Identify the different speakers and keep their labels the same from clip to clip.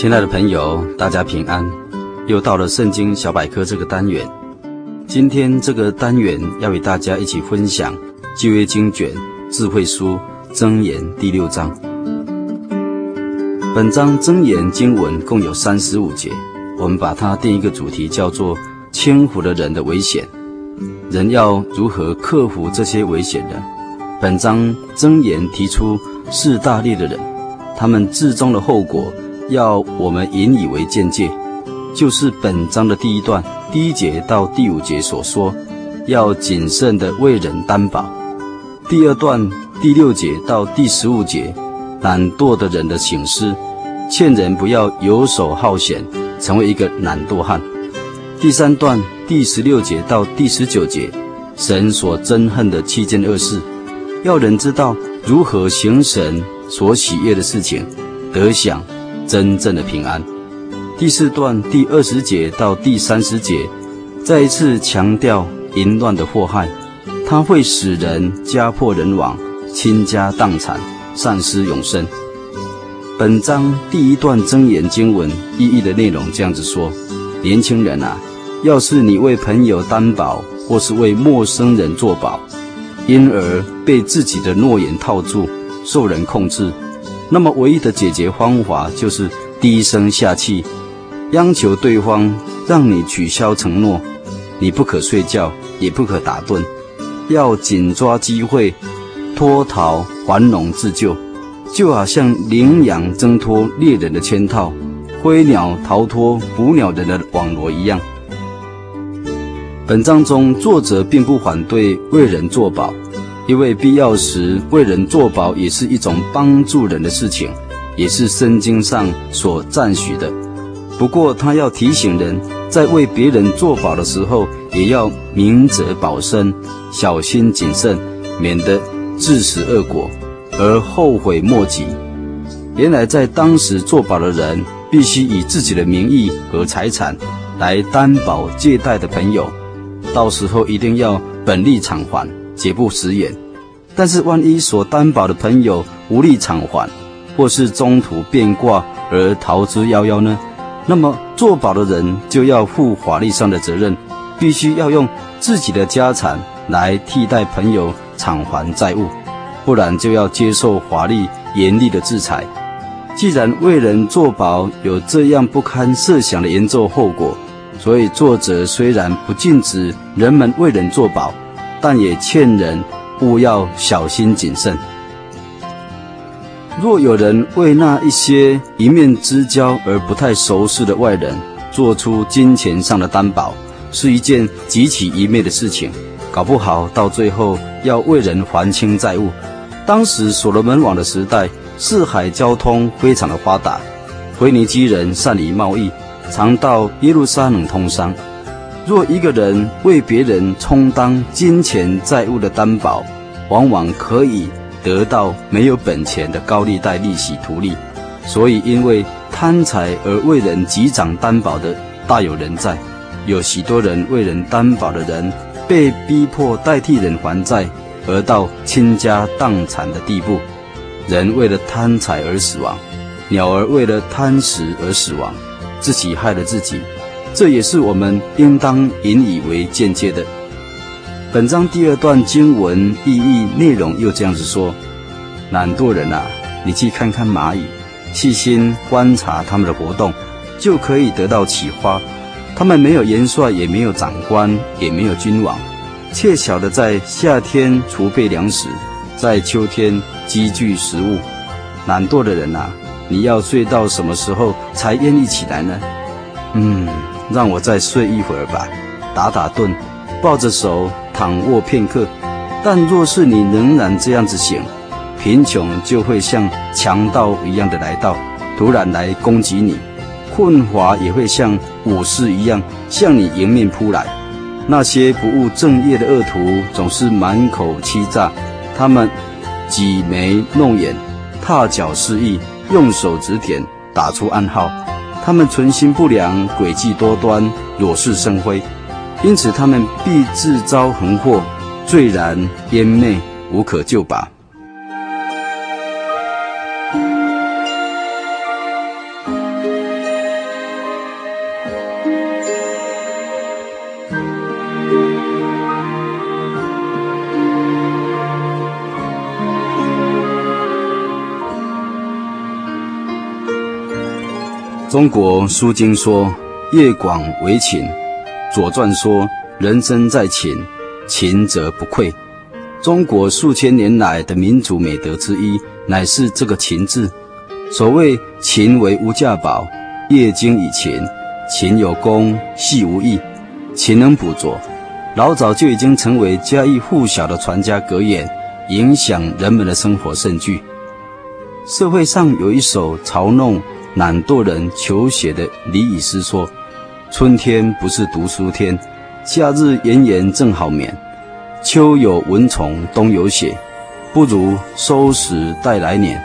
Speaker 1: 亲爱的朋友，大家平安！又到了圣经小百科这个单元。今天这个单元要与大家一起分享旧约经卷智慧书箴言第六章。本章箴言经文共有三十五节，我们把它定一个主题，叫做“轻忽了人的危险”。人要如何克服这些危险呢？本章箴言提出四大类的人，他们至终的后果。要我们引以为鉴戒，就是本章的第一段第一节到第五节所说，要谨慎的为人担保；第二段第六节到第十五节，懒惰的人的省思，劝人不要游手好闲，成为一个懒惰汉；第三段第十六节到第十九节，神所憎恨的七件恶事，要人知道如何行神所喜悦的事情，得享。真正的平安。第四段第二十节到第三十节，再一次强调淫乱的祸害，它会使人家破人亡、倾家荡产、丧失永生。本章第一段真言经文意义的内容这样子说：年轻人啊，要是你为朋友担保，或是为陌生人作保，因而被自己的诺言套住，受人控制。那么，唯一的解决方法就是低声下气，央求对方让你取消承诺。你不可睡觉，也不可打盹，要紧抓机会，脱逃还笼自救，就好像羚羊挣脱猎人的圈套，灰鸟逃脱捕鸟人的网罗一样。本章中，作者并不反对为人作保。因为必要时为人作保也是一种帮助人的事情，也是圣经上所赞许的。不过他要提醒人，在为别人作保的时候，也要明哲保身，小心谨慎，免得自食恶果而后悔莫及。原来在当时作保的人，必须以自己的名义和财产来担保借贷的朋友，到时候一定要本利偿还。绝不食言，但是万一所担保的朋友无力偿还，或是中途变卦而逃之夭夭呢？那么做保的人就要负法律上的责任，必须要用自己的家产来替代朋友偿还债务，不然就要接受法律严厉的制裁。既然为人作保有这样不堪设想的严重后果，所以作者虽然不禁止人们为人作保。但也劝人勿要小心谨慎。若有人为那一些一面之交而不太熟识的外人做出金钱上的担保，是一件极其愚昧的事情。搞不好到最后要为人还清债务。当时所罗门王的时代，四海交通非常的发达，腓尼基人善于贸易，常到耶路撒冷通商。若一个人为别人充当金钱债务的担保，往往可以得到没有本钱的高利贷利息图利。所以，因为贪财而为人击掌担保的大有人在。有许多人为人担保的人，被逼迫代替人还债，而到倾家荡产的地步。人为了贪财而死亡，鸟儿为了贪食而死亡，自己害了自己。这也是我们应当引以为鉴戒的。本章第二段经文意义内容又这样子说：懒惰人啊，你去看看蚂蚁，细心观察他们的活动，就可以得到启发。他们没有元帅，也没有长官，也没有君王，却晓得在夏天储备粮食，在秋天积聚食物。懒惰的人啊，你要睡到什么时候才愿意起来呢？嗯。让我再睡一会儿吧，打打盹，抱着手躺卧片刻。但若是你仍然这样子醒，贫穷就会像强盗一样的来到，突然来攻击你；困乏也会像武士一样向你迎面扑来。那些不务正业的恶徒总是满口欺诈，他们挤眉弄眼，踏脚示意，用手指点，打出暗号。他们存心不良，诡计多端，惹事生非，因此他们必自招横祸，罪然湮灭，无可救拔。中国书经说：“业广为勤。”左传说：“人生在勤，勤则不愧。”中国数千年来的民族美德之一，乃是这个“勤”字。所谓“勤为无价宝，业精以勤，勤有功，戏无益，勤能补拙”，老早就已经成为家喻户晓的传家格言，影响人们的生活甚巨。社会上有一首嘲弄。懒惰人求学的李以诗说：“春天不是读书天，夏日炎炎正好眠。秋有蚊虫，冬有雪，不如收拾待来年。”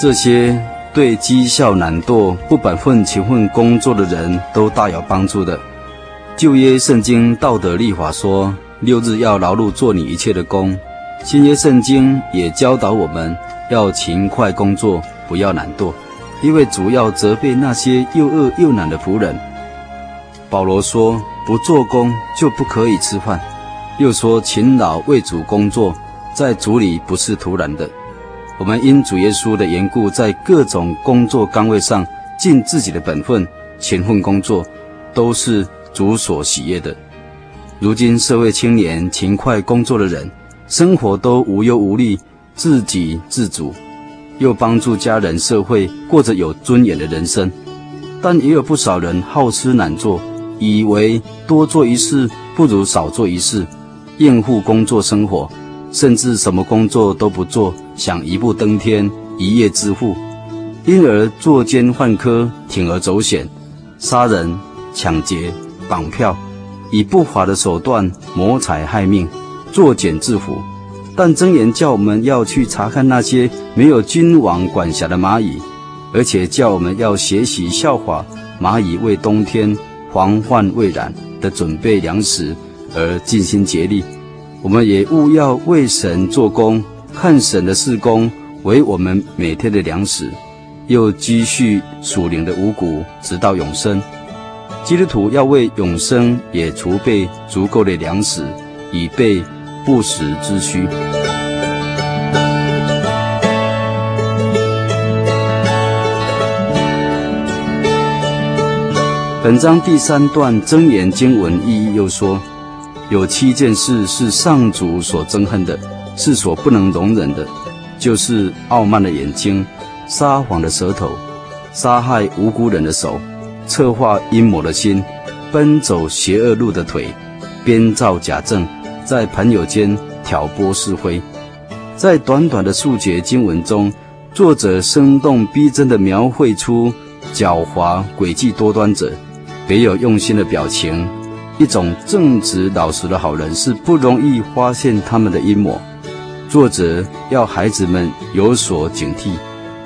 Speaker 1: 这些对绩效懒惰、不本分勤奋工作的人都大有帮助的。旧约圣经道德律法说：“六日要劳碌做你一切的工。”新约圣经也教导我们要勤快工作，不要懒惰。因为主要责备那些又饿又懒的仆人。保罗说：“不做工就不可以吃饭。”又说：“勤劳为主工作，在主里不是徒然的。”我们因主耶稣的缘故，在各种工作岗位上尽自己的本分，勤奋工作，都是主所喜悦的。如今社会青年勤快工作的人，生活都无忧无虑，自给自足。又帮助家人、社会过着有尊严的人生，但也有不少人好吃懒做，以为多做一事不如少做一事，厌恶工作生活，甚至什么工作都不做，想一步登天、一夜致富，因而作奸犯科、铤而走险、杀人、抢劫、绑票，以不法的手段谋财害命，作茧致富。但真言叫我们要去查看那些没有君王管辖的蚂蚁，而且叫我们要学习效法蚂蚁为冬天防患未然的准备粮食而尽心竭力。我们也务要为神做工，看神的事工为我们每天的粮食，又积蓄属灵的五谷，直到永生。基督徒要为永生也储备足够的粮食，以备。不时之需。本章第三段真言经文意义又说：有七件事是上主所憎恨的，是所不能容忍的，就是傲慢的眼睛、撒谎的舌头、杀害无辜人的手、策划阴谋的心、奔走邪恶路的腿、编造假证。在朋友间挑拨是非，在短短的数节经文中，作者生动逼真地描绘出狡猾诡计多端者别有用心的表情。一种正直老实的好人是不容易发现他们的阴谋。作者要孩子们有所警惕，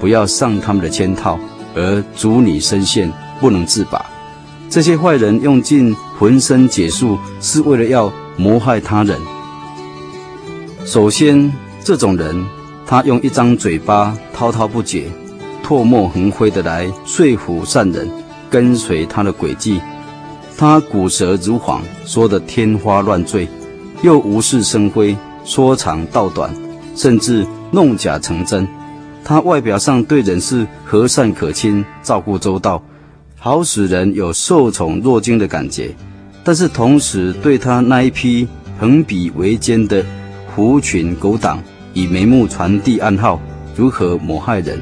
Speaker 1: 不要上他们的圈套，而逐你深陷，不能自拔。这些坏人用尽浑身解数，是为了要。谋害他人。首先，这种人，他用一张嘴巴滔滔不绝、唾沫横飞的来说服善人跟随他的诡计。他古舌如簧，说得天花乱坠，又无事生非，说长道短，甚至弄假成真。他外表上对人是和善可亲，照顾周到，好使人有受宠若惊的感觉。但是同时，对他那一批横比为奸的狐群狗党，以眉目传递暗号，如何谋害人？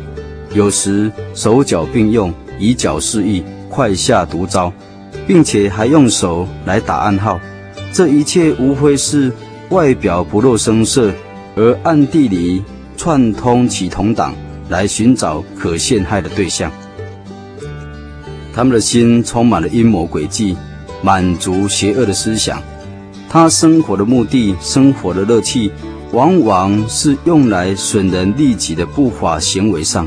Speaker 1: 有时手脚并用，以脚示意，快下毒招。并且还用手来打暗号。这一切无非是外表不露声色，而暗地里串通起同党来寻找可陷害的对象。他们的心充满了阴谋诡计，满足邪恶的思想。他生活的目的，生活的乐趣，往往是用来损人利己的不法行为上。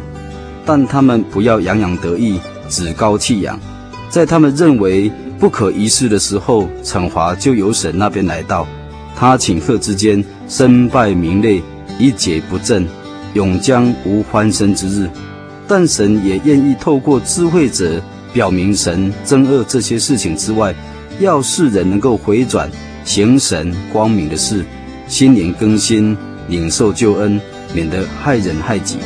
Speaker 1: 但他们不要洋洋得意，趾高气扬，在他们认为不可一世的时候，惩罚就由神那边来到。他顷刻之间，身败名裂，一蹶不振，永将无翻身之日。但神也愿意透过智慧者表明神憎恶这些事情之外，要世人能够回转，行神光明的事，心灵更新，领受救恩，免得害人害己。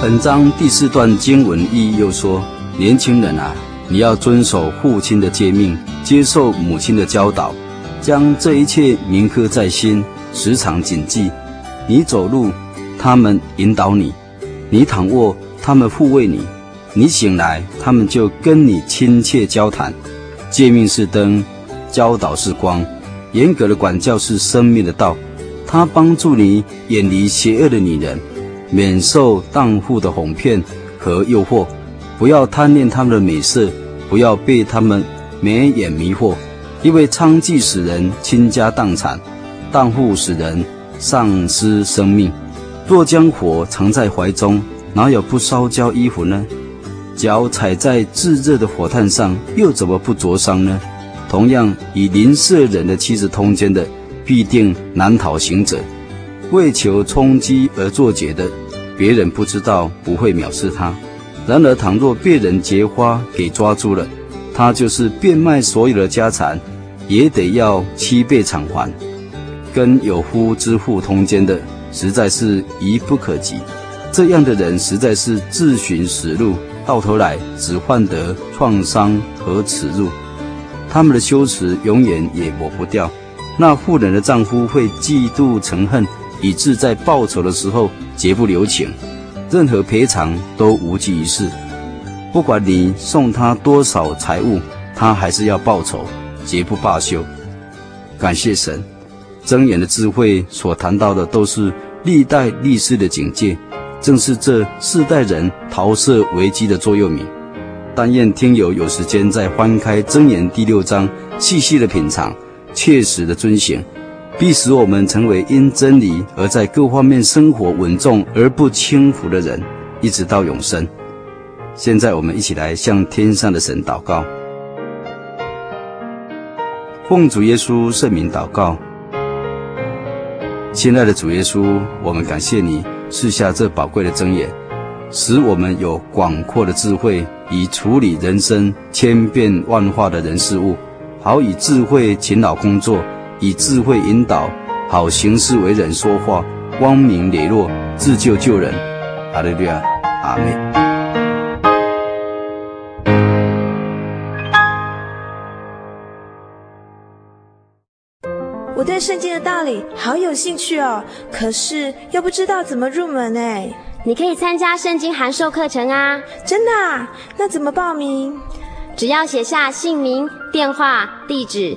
Speaker 1: 本章第四段经文意义又说：年轻人啊，你要遵守父亲的诫命，接受母亲的教导，将这一切铭刻在心，时常谨记。你走路，他们引导你；你躺卧，他们护卫你；你醒来，他们就跟你亲切交谈。诫命是灯，教导是光，严格的管教是生命的道。它帮助你远离邪恶的女人。免受荡妇的哄骗和诱惑，不要贪恋他们的美色，不要被他们眉眼迷惑，因为娼妓使人倾家荡产，荡妇使人丧失生命。若将火藏在怀中，哪有不烧焦衣服呢？脚踩在炙热的火炭上，又怎么不灼伤呢？同样，与邻舍人的妻子通奸的，必定难逃刑责。为求充饥而作贼的，别人不知道，不会藐视他；然而，倘若被人劫花给抓住了，他就是变卖所有的家产，也得要七倍偿还。跟有夫之妇通奸的，实在是愚不可及。这样的人实在是自寻死路，到头来只换得创伤和耻辱。他们的羞耻永远也抹不掉。那妇人的丈夫会嫉妒成恨。以致在报仇的时候绝不留情，任何赔偿都无济于事。不管你送他多少财物，他还是要报仇，绝不罢休。感谢神，箴言的智慧所谈到的都是历代历史的警戒，正是这世代人桃色危机的座右铭。但愿听友有时间再翻开箴言第六章，细细的品尝，切实的遵行。必使我们成为因真理而在各方面生活稳重而不轻浮的人，一直到永生。现在，我们一起来向天上的神祷告，奉主耶稣圣名祷告。亲爱的主耶稣，我们感谢你赐下这宝贵的箴言，使我们有广阔的智慧，以处理人生千变万化的人事物，好以智慧勤劳工作。以智慧引导，好行事为人说话，光明磊落，自救救人。阿利路亚，阿门。
Speaker 2: 我对圣经的道理好有兴趣哦，可是又不知道怎么入门哎。
Speaker 3: 你可以参加圣经函授课程啊！
Speaker 2: 真的啊？那怎么报名？
Speaker 3: 只要写下姓名、电话、地址。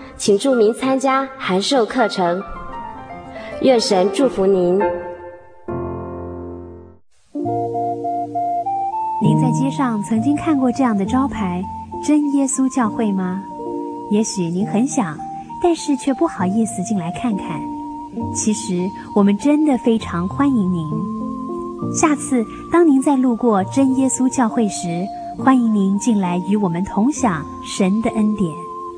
Speaker 3: 请注明参加函授课程，愿神祝福您。
Speaker 4: 您在街上曾经看过这样的招牌“真耶稣教会”吗？也许您很想，但是却不好意思进来看看。其实我们真的非常欢迎您。下次当您再路过真耶稣教会时，欢迎您进来与我们同享神的恩典。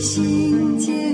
Speaker 5: 心间。